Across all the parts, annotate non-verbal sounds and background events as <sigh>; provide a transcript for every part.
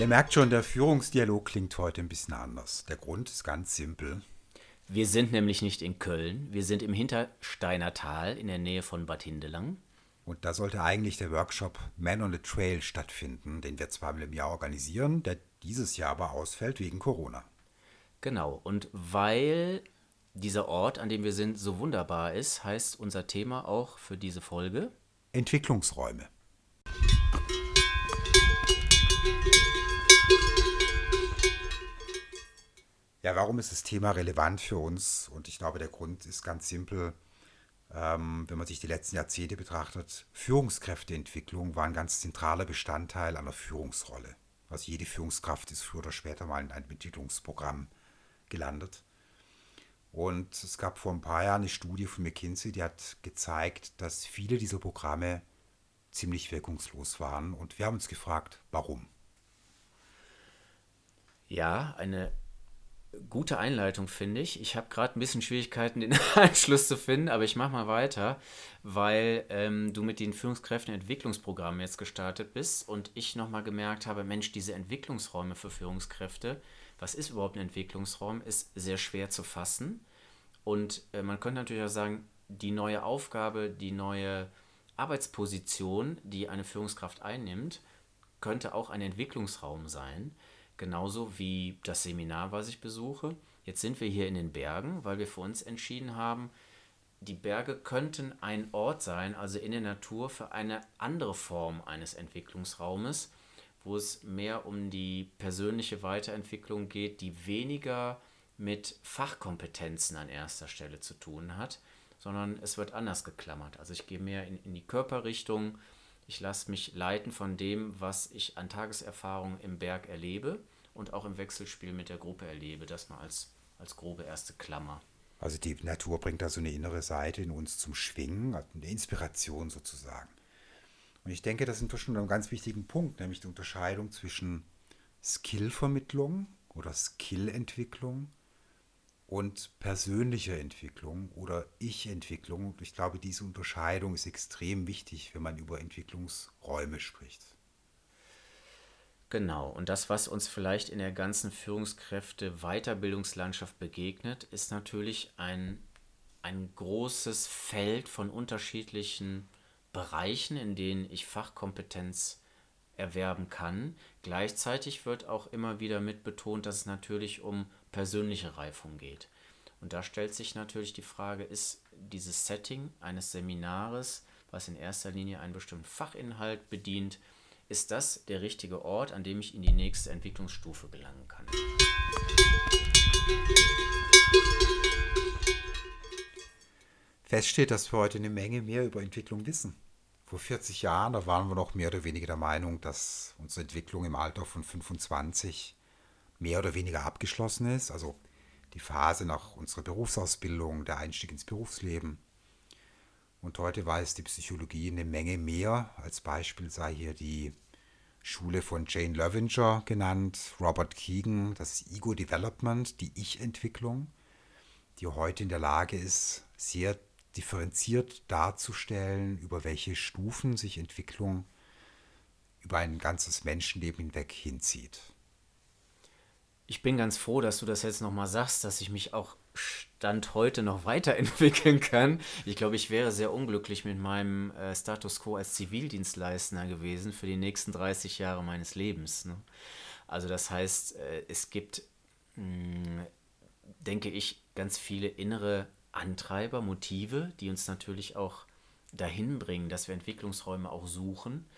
Ihr merkt schon, der Führungsdialog klingt heute ein bisschen anders. Der Grund ist ganz simpel. Wir sind nämlich nicht in Köln, wir sind im Hintersteiner Tal in der Nähe von Bad Hindelang. Und da sollte eigentlich der Workshop Man on the Trail stattfinden, den wir zweimal im Jahr organisieren, der dieses Jahr aber ausfällt wegen Corona. Genau, und weil dieser Ort, an dem wir sind, so wunderbar ist, heißt unser Thema auch für diese Folge Entwicklungsräume. Ja, warum ist das Thema relevant für uns? Und ich glaube, der Grund ist ganz simpel. Ähm, wenn man sich die letzten Jahrzehnte betrachtet, Führungskräfteentwicklung war ein ganz zentraler Bestandteil einer Führungsrolle. Also jede Führungskraft ist früher oder später mal in einem Entwicklungsprogramm gelandet. Und es gab vor ein paar Jahren eine Studie von McKinsey, die hat gezeigt, dass viele dieser Programme ziemlich wirkungslos waren. Und wir haben uns gefragt, warum? Ja, eine gute Einleitung, finde ich. Ich habe gerade ein bisschen Schwierigkeiten, den <laughs> Anschluss zu finden, aber ich mache mal weiter, weil ähm, du mit den Führungskräften Entwicklungsprogrammen jetzt gestartet bist und ich nochmal gemerkt habe, Mensch, diese Entwicklungsräume für Führungskräfte, was ist überhaupt ein Entwicklungsraum, ist sehr schwer zu fassen. Und äh, man könnte natürlich auch sagen, die neue Aufgabe, die neue Arbeitsposition, die eine Führungskraft einnimmt, könnte auch ein Entwicklungsraum sein. Genauso wie das Seminar, was ich besuche. Jetzt sind wir hier in den Bergen, weil wir für uns entschieden haben, die Berge könnten ein Ort sein, also in der Natur, für eine andere Form eines Entwicklungsraumes, wo es mehr um die persönliche Weiterentwicklung geht, die weniger mit Fachkompetenzen an erster Stelle zu tun hat, sondern es wird anders geklammert. Also ich gehe mehr in, in die Körperrichtung, ich lasse mich leiten von dem, was ich an Tageserfahrung im Berg erlebe und auch im Wechselspiel mit der Gruppe erlebe. Das mal als, als grobe erste Klammer. Also die Natur bringt da so eine innere Seite in uns zum Schwingen, also eine Inspiration sozusagen. Und ich denke, das sind wir schon einem ganz wichtigen Punkt, nämlich die Unterscheidung zwischen Skillvermittlung oder Skillentwicklung und persönliche Entwicklung oder Ich-Entwicklung. Ich glaube, diese Unterscheidung ist extrem wichtig, wenn man über Entwicklungsräume spricht. Genau, und das, was uns vielleicht in der ganzen Führungskräfte-Weiterbildungslandschaft begegnet, ist natürlich ein, ein großes Feld von unterschiedlichen Bereichen, in denen ich Fachkompetenz erwerben kann. Gleichzeitig wird auch immer wieder mit betont, dass es natürlich um persönliche Reifung geht. Und da stellt sich natürlich die Frage, ist dieses Setting eines Seminares, was in erster Linie einen bestimmten Fachinhalt bedient, ist das der richtige Ort, an dem ich in die nächste Entwicklungsstufe gelangen kann? Fest steht, dass wir heute eine Menge mehr über Entwicklung wissen. Vor 40 Jahren, da waren wir noch mehr oder weniger der Meinung, dass unsere Entwicklung im Alter von 25 mehr oder weniger abgeschlossen ist, also die Phase nach unserer Berufsausbildung, der Einstieg ins Berufsleben. Und heute weiß die Psychologie eine Menge mehr. Als Beispiel sei hier die Schule von Jane Lovinger genannt, Robert Keegan, das Ego Development, die Ich-Entwicklung, die heute in der Lage ist, sehr differenziert darzustellen, über welche Stufen sich Entwicklung über ein ganzes Menschenleben hinweg hinzieht. Ich bin ganz froh, dass du das jetzt nochmal sagst, dass ich mich auch Stand heute noch weiterentwickeln kann. Ich glaube, ich wäre sehr unglücklich mit meinem äh, Status quo als Zivildienstleister gewesen für die nächsten 30 Jahre meines Lebens. Ne? Also das heißt, äh, es gibt, mh, hm, denke ich, ganz viele innere Antreiber, Motive, die uns natürlich auch dahin bringen, dass wir Entwicklungsräume auch suchen.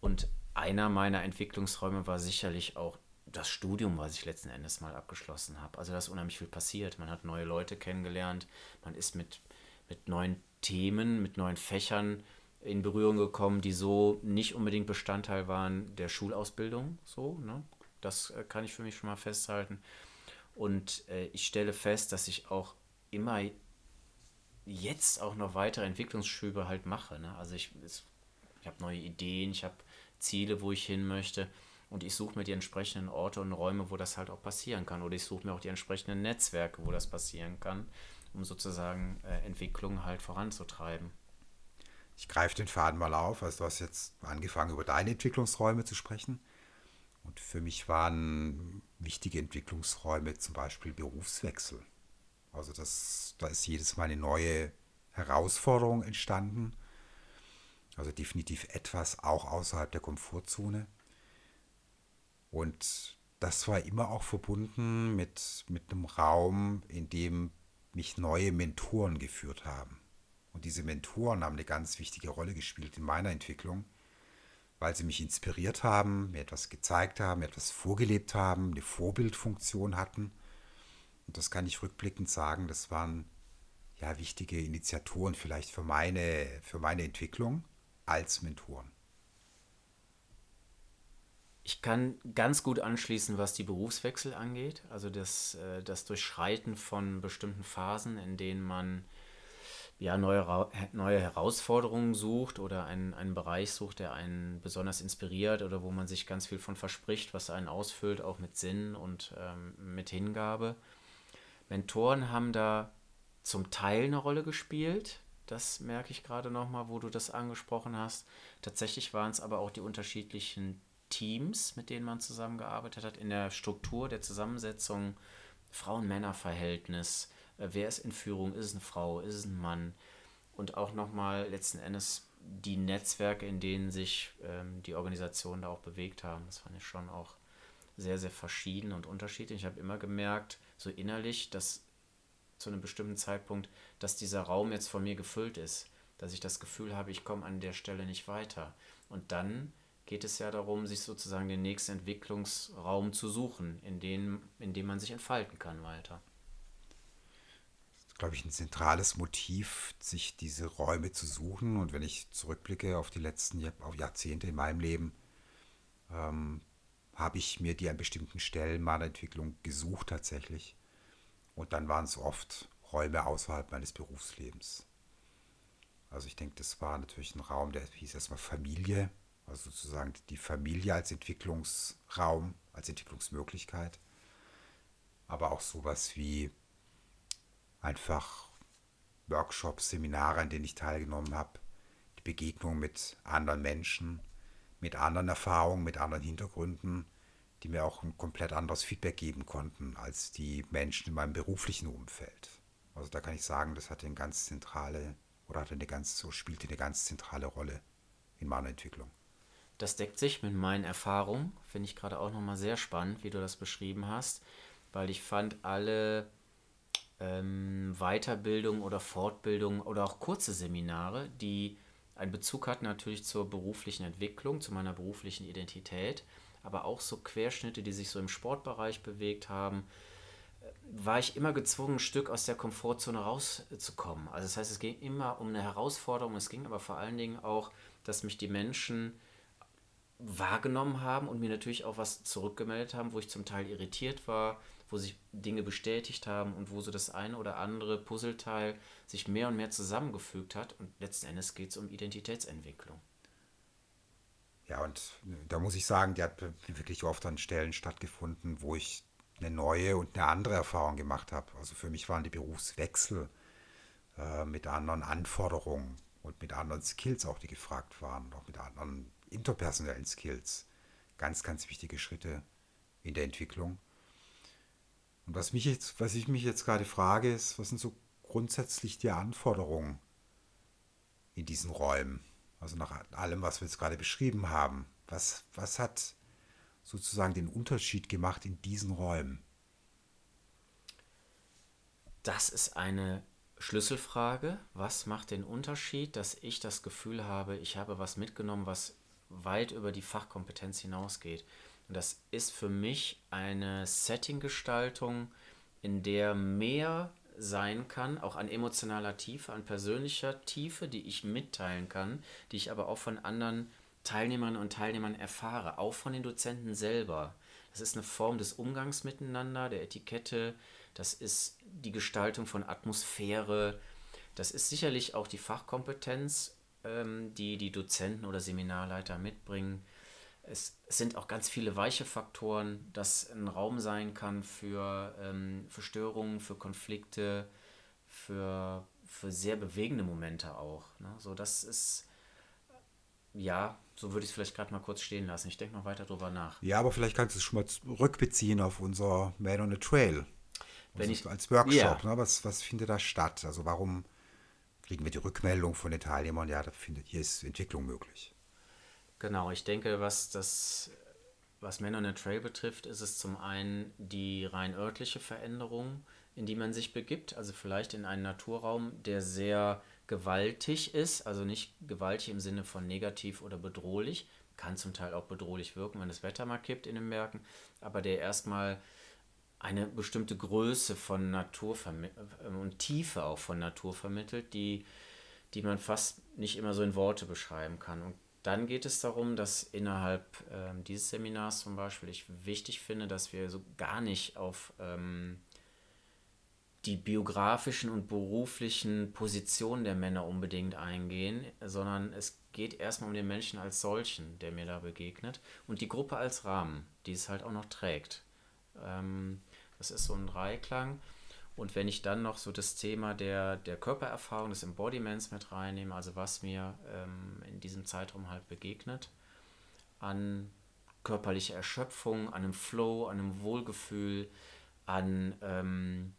Und einer meiner Entwicklungsräume war sicherlich auch das Studium, was ich letzten Endes mal abgeschlossen habe. Also da ist unheimlich viel passiert. Man hat neue Leute kennengelernt, man ist mit, mit neuen Themen, mit neuen Fächern in Berührung gekommen, die so nicht unbedingt Bestandteil waren der Schulausbildung. So, ne? Das äh, kann ich für mich schon mal festhalten. Und äh, ich stelle fest, dass ich auch immer jetzt auch noch weitere Entwicklungsschübe halt mache. Ne? Also ich, ich habe neue Ideen, ich habe Ziele, wo ich hin möchte. Und ich suche mir die entsprechenden Orte und Räume, wo das halt auch passieren kann. Oder ich suche mir auch die entsprechenden Netzwerke, wo das passieren kann, um sozusagen äh, Entwicklung halt voranzutreiben. Ich greife den Faden mal auf. Also du hast jetzt angefangen, über deine Entwicklungsräume zu sprechen. Und für mich waren wichtige Entwicklungsräume zum Beispiel Berufswechsel. Also das, da ist jedes Mal eine neue Herausforderung entstanden. Also definitiv etwas auch außerhalb der Komfortzone. Und das war immer auch verbunden mit, mit einem Raum, in dem mich neue Mentoren geführt haben. Und diese Mentoren haben eine ganz wichtige Rolle gespielt in meiner Entwicklung, weil sie mich inspiriert haben, mir etwas gezeigt haben, mir etwas vorgelebt haben, eine Vorbildfunktion hatten. Und das kann ich rückblickend sagen, das waren ja wichtige Initiatoren vielleicht für meine, für meine Entwicklung als Mentoren. Ich kann ganz gut anschließen, was die Berufswechsel angeht. Also das, äh, das Durchschreiten von bestimmten Phasen, in denen man ja, neue, neue Herausforderungen sucht oder einen, einen Bereich sucht, der einen besonders inspiriert oder wo man sich ganz viel von verspricht, was einen ausfüllt, auch mit Sinn und ähm, mit Hingabe. Mentoren haben da zum Teil eine Rolle gespielt. Das merke ich gerade nochmal, wo du das angesprochen hast. Tatsächlich waren es aber auch die unterschiedlichen Teams, mit denen man zusammengearbeitet hat, in der Struktur der Zusammensetzung, Frauen-Männer-Verhältnis, äh, wer ist in Führung, ist es eine Frau, ist es ein Mann und auch nochmal letzten Endes die Netzwerke, in denen sich ähm, die Organisationen da auch bewegt haben. Das fand ich schon auch sehr, sehr verschieden und unterschiedlich. Ich habe immer gemerkt, so innerlich, dass zu einem bestimmten Zeitpunkt, dass dieser Raum jetzt von mir gefüllt ist, dass ich das Gefühl habe, ich komme an der Stelle nicht weiter. Und dann geht es ja darum, sich sozusagen den nächsten Entwicklungsraum zu suchen, in dem, in dem man sich entfalten kann weiter. Das ist, glaube ich, ein zentrales Motiv, sich diese Räume zu suchen. Und wenn ich zurückblicke auf die letzten auf Jahrzehnte in meinem Leben, ähm, habe ich mir die an bestimmten Stellen meiner Entwicklung gesucht tatsächlich. Und dann waren es oft Räume außerhalb meines Berufslebens. Also ich denke, das war natürlich ein Raum, der hieß erstmal Familie, also sozusagen die Familie als Entwicklungsraum, als Entwicklungsmöglichkeit. Aber auch sowas wie einfach Workshops, Seminare, an denen ich teilgenommen habe, die Begegnung mit anderen Menschen, mit anderen Erfahrungen, mit anderen Hintergründen, die mir auch ein komplett anderes Feedback geben konnten als die Menschen in meinem beruflichen Umfeld. Also da kann ich sagen, das hatte eine ganz zentrale oder hatte eine ganz so spielte eine ganz zentrale Rolle in meiner Entwicklung. Das deckt sich mit meinen Erfahrungen. Finde ich gerade auch nochmal sehr spannend, wie du das beschrieben hast, weil ich fand alle ähm, Weiterbildung oder Fortbildung oder auch kurze Seminare, die einen Bezug hatten natürlich zur beruflichen Entwicklung, zu meiner beruflichen Identität, aber auch so Querschnitte, die sich so im Sportbereich bewegt haben, äh, war ich immer gezwungen, ein Stück aus der Komfortzone rauszukommen. Also das heißt, es ging immer um eine Herausforderung, es ging aber vor allen Dingen auch, dass mich die Menschen wahrgenommen haben und mir natürlich auch was zurückgemeldet haben, wo ich zum Teil irritiert war, wo sich Dinge bestätigt haben und wo so das eine oder andere Puzzleteil sich mehr und mehr zusammengefügt hat. Und letzten Endes geht es um Identitätsentwicklung. Ja, und da muss ich sagen, die hat wirklich oft an Stellen stattgefunden, wo ich eine neue und eine andere Erfahrung gemacht habe. Also für mich waren die Berufswechsel äh, mit anderen Anforderungen und mit anderen Skills auch, die gefragt waren, auch mit anderen interpersonellen Skills ganz, ganz wichtige Schritte in der Entwicklung. Und was, mich jetzt, was ich mich jetzt gerade frage, ist, was sind so grundsätzlich die Anforderungen in diesen Räumen? Also nach allem, was wir jetzt gerade beschrieben haben. Was, was hat sozusagen den Unterschied gemacht in diesen Räumen? Das ist eine Schlüsselfrage. Was macht den Unterschied, dass ich das Gefühl habe, ich habe was mitgenommen, was weit über die Fachkompetenz hinausgeht. Und das ist für mich eine Settinggestaltung, in der mehr sein kann, auch an emotionaler Tiefe, an persönlicher Tiefe, die ich mitteilen kann, die ich aber auch von anderen Teilnehmerinnen und Teilnehmern erfahre, auch von den Dozenten selber. Das ist eine Form des Umgangs miteinander, der Etikette, das ist die Gestaltung von Atmosphäre, das ist sicherlich auch die Fachkompetenz ähm, die die Dozenten oder Seminarleiter mitbringen. Es, sind auch ganz viele weiche Faktoren, dass ein Raum sein kann für, ähm, für Störungen, für Konflikte, für, für sehr bewegende Momente auch. Ne? So, das ist ja, so würde ich es vielleicht gerade mal kurz stehen lassen. Ich denke noch weiter drüber nach. Ja, aber vielleicht kannst du es schon mal rückbeziehen auf unser Man on a Trail. Wenn also ich- als Workshop, Ja. ne? was, was findet da statt? Also warum kriegen wir die Rückmeldung von den Teilnehmern, ja, da findet, hier ist Entwicklung möglich. Genau, ich denke, was das, was Men on a Trail betrifft, ist es zum einen die rein örtliche Veränderung, in die man sich begibt, also vielleicht in einen Naturraum, der sehr gewaltig ist, also nicht gewaltig im Sinne von negativ oder bedrohlich, kann zum Teil auch bedrohlich wirken, wenn das Wetter mal kippt in den Bergen, aber der erstmal eine bestimmte Größe von Natur äh, und Tiefe auch von Natur vermittelt, die, die man fast nicht immer so in Worte beschreiben kann. Und dann geht es darum, dass innerhalb ähm, dieses Seminars zum Beispiel ich wichtig finde, dass wir so gar nicht auf ähm, die biografischen und beruflichen Positionen der Männer unbedingt eingehen, sondern es geht erstmal um den Menschen als solchen, der mir da begegnet und die Gruppe als Rahmen, die es halt auch noch trägt. Ähm, das ist so ein Dreiklang. Und wenn ich dann noch so das Thema der, der Körpererfahrung, des Embodiments mit reinnehme, also was mir ähm, in diesem Zeitraum halt begegnet, an körperlicher Erschöpfung, an einem Flow, an einem Wohlgefühl, an ähm,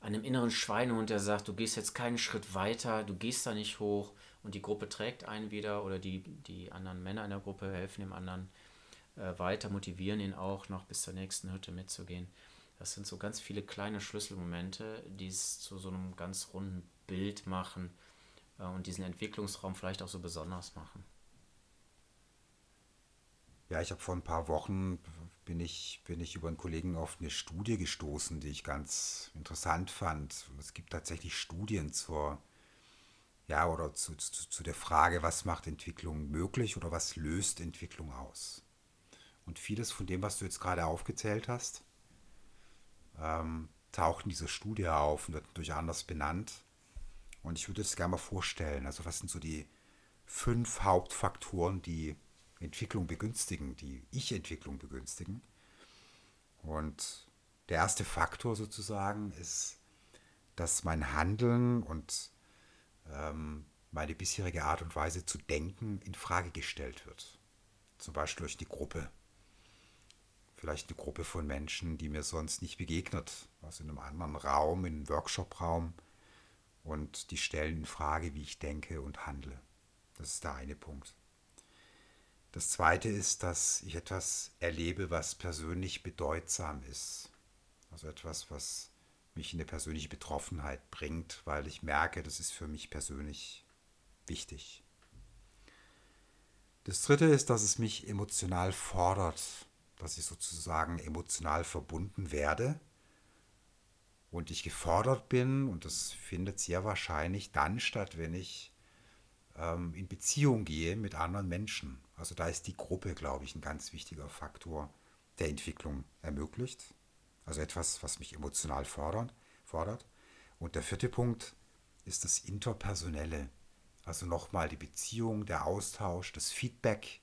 einem inneren Schweinehund, der sagt, du gehst jetzt keinen Schritt weiter, du gehst da nicht hoch und die Gruppe trägt einen wieder oder die, die anderen Männer in der Gruppe helfen dem anderen äh, weiter, motivieren ihn auch noch bis zur nächsten Hütte mitzugehen. Das sind so ganz viele kleine Schlüsselmomente, die es zu so einem ganz runden Bild machen äh, und diesen Entwicklungsraum vielleicht auch so besonders machen. Ja, ich habe vor ein paar Wochen bin ich, bin ich über einen Kollegen auf eine Studie gestoßen, die ich ganz interessant fand. Es gibt tatsächlich Studien zur, ja, oder zu, zu, zu der Frage, was macht Entwicklung möglich oder was löst Entwicklung aus. Und vieles von dem, was du jetzt gerade aufgezählt hast, ähm, taucht in dieser Studie auf und wird natürlich anders benannt. Und ich würde es gerne mal vorstellen. Also was sind so die fünf Hauptfaktoren, die Entwicklung begünstigen, die Ich-Entwicklung begünstigen. Und der erste Faktor sozusagen ist, dass mein Handeln und ähm, meine bisherige Art und Weise zu denken in Frage gestellt wird. Zum Beispiel durch die Gruppe. Vielleicht eine Gruppe von Menschen, die mir sonst nicht begegnet, also in einem anderen Raum, in einem Workshop-Raum. Und die stellen in Frage, wie ich denke und handle. Das ist der eine Punkt. Das zweite ist, dass ich etwas erlebe, was persönlich bedeutsam ist. Also etwas, was mich in eine persönliche Betroffenheit bringt, weil ich merke, das ist für mich persönlich wichtig. Das dritte ist, dass es mich emotional fordert, dass ich sozusagen emotional verbunden werde und ich gefordert bin und das findet sehr wahrscheinlich dann statt, wenn ich ähm, in Beziehung gehe mit anderen Menschen. Also da ist die Gruppe, glaube ich, ein ganz wichtiger Faktor, der Entwicklung ermöglicht. Also etwas, was mich emotional fordert. fordert. Und der vierte Punkt ist das Interpersonelle. Also nochmal die Beziehung, der Austausch, das Feedback,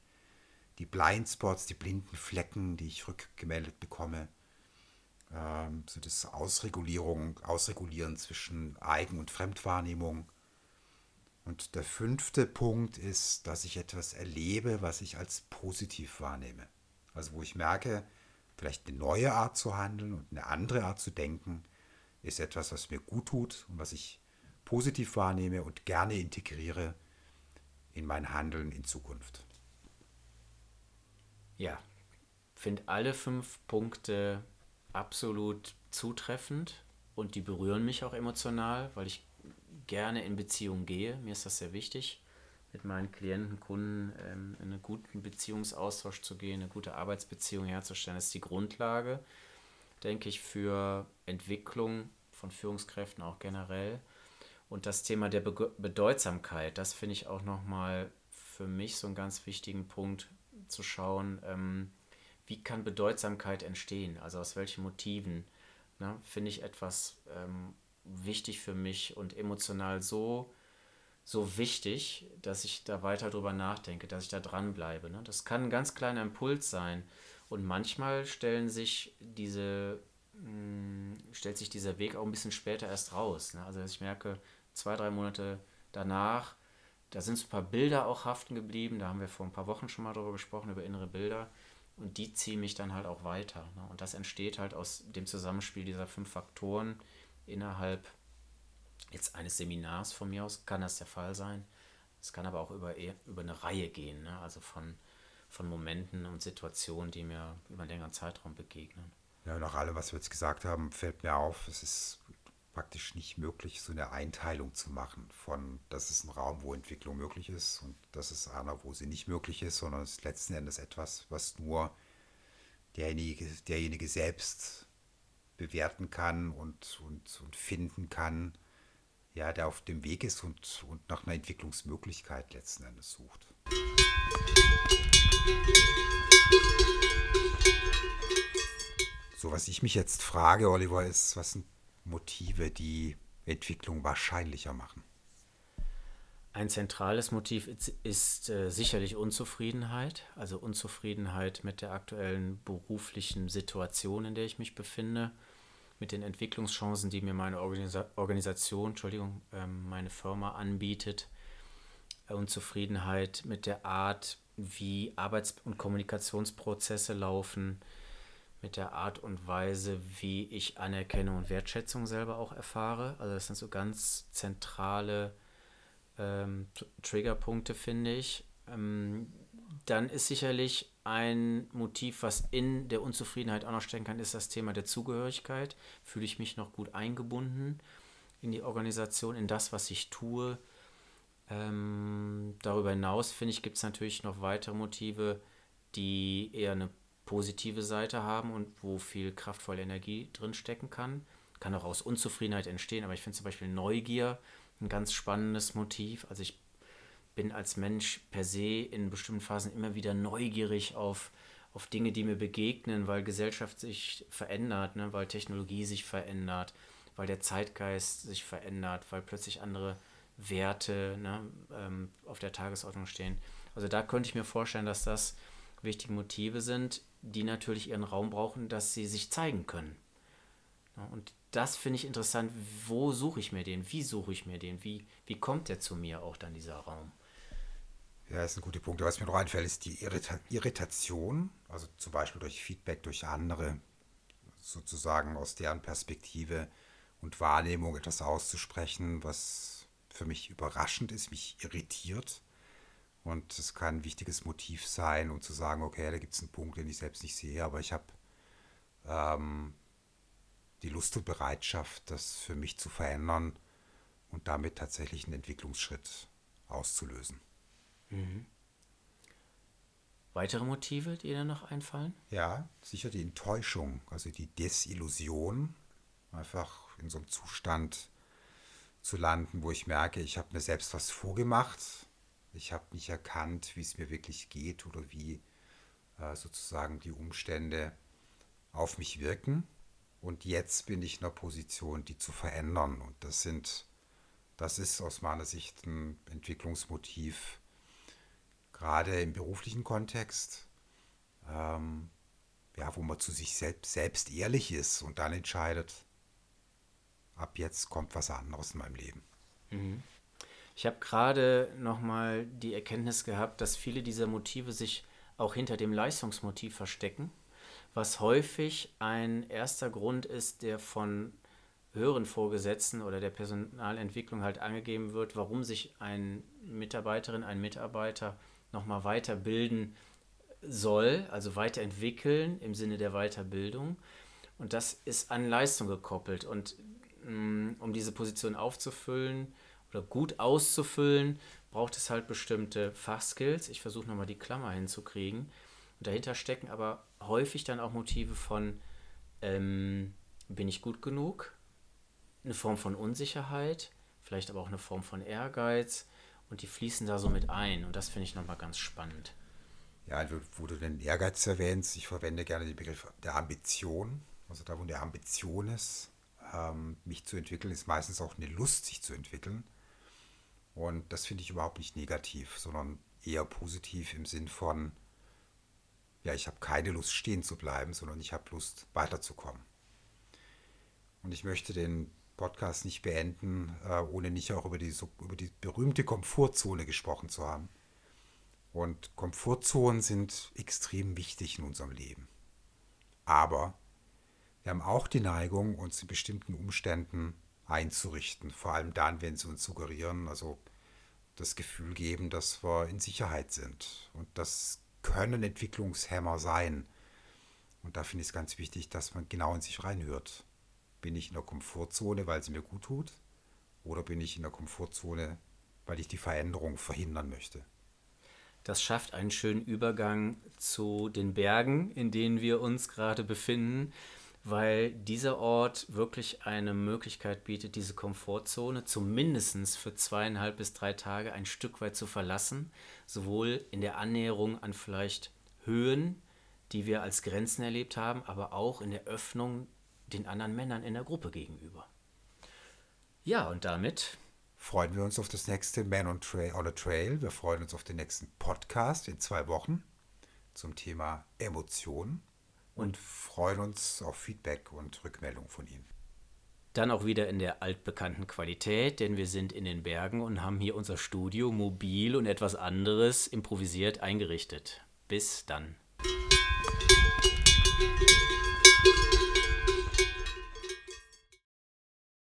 die Blindspots, die blinden Flecken, die ich rückgemeldet bekomme. Ähm, so das Ausregulierung, Ausregulieren zwischen Eigen- und Fremdwahrnehmung. Und der fünfte Punkt ist, dass ich etwas erlebe, was ich als positiv wahrnehme. Also wo ich merke, vielleicht eine neue Art zu handeln und eine andere Art zu denken, ist etwas, was mir gut tut und was ich positiv wahrnehme und gerne integriere in mein Handeln in Zukunft. Ja, finde alle fünf Punkte absolut zutreffend und die berühren mich auch emotional, weil ich gerne in Beziehung gehe. Mir ist das sehr wichtig, mit meinen Klienten, Kunden ähm, in einen guten Beziehungsaustausch zu gehen, eine gute Arbeitsbeziehung herzustellen. Das ist die Grundlage, denke ich, für Entwicklung von Führungskräften auch generell. Und das Thema der Be Bedeutsamkeit, das finde ich auch nochmal für mich so einen ganz wichtigen Punkt zu schauen, ähm, wie kann Bedeutsamkeit entstehen, also aus welchen Motiven. Ne, finde ich etwas ähm, wichtig für mich und emotional so, so wichtig, dass ich da weiter drüber nachdenke, dass ich da dranbleibe. Ne? Das kann ein ganz kleiner Impuls sein. Und manchmal stellen sich diese, mh, stellt sich dieser Weg auch ein bisschen später erst raus. Ne? Also ich merke, zwei, drei Monate danach da sind so ein paar Bilder auch haften geblieben. Da haben wir vor ein paar Wochen schon mal darüber gesprochen, über innere Bilder. Und die ziehen mich dann halt auch weiter. Ne? Und das entsteht halt aus dem Zusammenspiel dieser fünf Faktoren innerhalb jetzt eines Seminars von mir aus, kann das der Fall sein. Es kann aber auch über, über eine Reihe gehen, ne? also von, von Momenten und Situationen, die mir über einen längeren Zeitraum begegnen. Ja, nach allem, was wir jetzt gesagt haben, fällt mir auf, es ist praktisch nicht möglich, so eine Einteilung zu machen von, das ist ein Raum, wo Entwicklung möglich ist und das ist einer, wo sie nicht möglich ist, sondern es ist letzten Endes etwas, was nur derjenige, derjenige selbst bewerten kann und, und, und finden kann, ja, der auf dem Weg ist und, und nach einer Entwicklungsmöglichkeit letzten Endes sucht. So, was ich mich jetzt frage, Oliver, ist, was sind Motive, die Entwicklung wahrscheinlicher machen? Ein zentrales Motiv ist, ist äh, sicherlich Unzufriedenheit, also Unzufriedenheit mit der aktuellen beruflichen Situation, in der ich mich befinde, mit den Entwicklungschancen, die mir meine Organisa Organisation, Entschuldigung, ähm, meine Firma anbietet, äh, Unzufriedenheit mit der Art, wie Arbeits- und Kommunikationsprozesse laufen, mit der Art und Weise, wie ich Anerkennung und Wertschätzung selber auch erfahre. Also das sind so ganz zentrale ähm, Triggerpunkte, finde ich. Ähm, dann ist sicherlich ein Motiv, was in der Unzufriedenheit auch noch stecken kann, ist das Thema der Zugehörigkeit. Fühle ich mich noch gut eingebunden in die Organisation, in das, was ich tue. Ähm, darüber hinaus, finde ich, gibt es natürlich noch weitere Motive, die eher eine positive Seite haben und wo viel kraftvolle Energie drin stecken kann. Kann auch aus Unzufriedenheit entstehen, aber ich finde zum Beispiel Neugier ein ganz spannendes Motiv. Also ich bin als Mensch per se in bestimmten Phasen immer wieder neugierig auf, auf Dinge, die mir begegnen, weil Gesellschaft sich verändert, ne? weil Technologie sich verändert, weil der Zeitgeist sich verändert, weil plötzlich andere Werte ne, ähm, auf der Tagesordnung stehen. Also da könnte ich mir vorstellen, dass das wichtige Motive sind die natürlich ihren Raum brauchen, dass sie sich zeigen können. Und das finde ich interessant. Wo suche ich mir den? Wie suche ich mir den? Wie, wie kommt der zu mir auch dann, dieser Raum? Ja, das ist ein guter Punkt. Was mir noch einfällt, ist die Irrita Irritation, also zum Beispiel durch Feedback durch andere, sozusagen aus deren Perspektive und Wahrnehmung etwas auszusprechen, was für mich überraschend ist, mich irritiert. Und es kann ein wichtiges Motiv sein, um zu sagen, okay, da gibt es einen Punkt, den ich selbst nicht sehe, aber ich habe ähm, die Lust und Bereitschaft, das für mich zu verändern und damit tatsächlich einen Entwicklungsschritt auszulösen. Mhm. Weitere Motive, die dir noch einfallen? Ja, sicher die Enttäuschung, also die Desillusion, einfach in so einem Zustand zu landen, wo ich merke, ich habe mir selbst was vorgemacht, ich habe nicht erkannt, wie es mir wirklich geht oder wie äh, sozusagen die Umstände auf mich wirken. Und jetzt bin ich in einer Position, die zu verändern. Und das sind, das ist aus meiner Sicht ein Entwicklungsmotiv, gerade im beruflichen Kontext, ähm, ja, wo man zu sich selbst, selbst ehrlich ist und dann entscheidet, ab jetzt kommt was anderes in meinem Leben. Mhm. Ich habe gerade nochmal die Erkenntnis gehabt, dass viele dieser Motive sich auch hinter dem Leistungsmotiv verstecken, was häufig ein erster Grund ist, der von höheren Vorgesetzten oder der Personalentwicklung halt angegeben wird, warum sich ein Mitarbeiterin, ein Mitarbeiter nochmal weiterbilden soll, also weiterentwickeln im Sinne der Weiterbildung. Und das ist an Leistung gekoppelt. Und mm, um diese Position aufzufüllen, oder gut auszufüllen, braucht es halt bestimmte Fachskills. Ich versuche nochmal die Klammer hinzukriegen. Und dahinter stecken aber häufig dann auch Motive von, ähm, bin ich gut genug? Eine Form von Unsicherheit, vielleicht aber auch eine Form von Ehrgeiz. Und die fließen da so mit ein. Und das finde ich nochmal ganz spannend. Ja, wo du den Ehrgeiz erwähnst, ich verwende gerne den Begriff der Ambition. Also da, wo eine Ambition ist, ähm, mich zu entwickeln, ist meistens auch eine Lust, sich zu entwickeln. Und das finde ich überhaupt nicht negativ, sondern eher positiv im Sinn von, ja, ich habe keine Lust stehen zu bleiben, sondern ich habe Lust weiterzukommen. Und ich möchte den Podcast nicht beenden, äh, ohne nicht auch über die, über die berühmte Komfortzone gesprochen zu haben. Und Komfortzonen sind extrem wichtig in unserem Leben. Aber wir haben auch die Neigung, uns in bestimmten Umständen einzurichten. Vor allem dann, wenn sie uns suggerieren, also das Gefühl geben, dass wir in Sicherheit sind. Und das können Entwicklungshämmer sein. Und da finde ich es ganz wichtig, dass man genau in sich reinhört. Bin ich in der Komfortzone, weil sie mir gut tut? Oder bin ich in der Komfortzone, weil ich die Veränderung verhindern möchte? Das schafft einen schönen Übergang zu den Bergen, in denen wir uns gerade befinden, weil dieser Ort wirklich eine Möglichkeit bietet, diese Komfortzone zumindest für zweieinhalb bis drei Tage ein Stück weit zu verlassen, sowohl in der Annäherung an vielleicht Höhen, die wir als Grenzen erlebt haben, aber auch in der Öffnung den anderen Männern in der Gruppe gegenüber. Ja, und damit freuen wir uns auf das nächste Man on, Trail, on a Trail. Wir freuen uns auf den nächsten Podcast in zwei Wochen zum Thema Emotionen und freuen uns auf Feedback und Rückmeldung von Ihnen. Dann auch wieder in der altbekannten Qualität, denn wir sind in den Bergen und haben hier unser Studio mobil und etwas anderes improvisiert eingerichtet. Bis dann.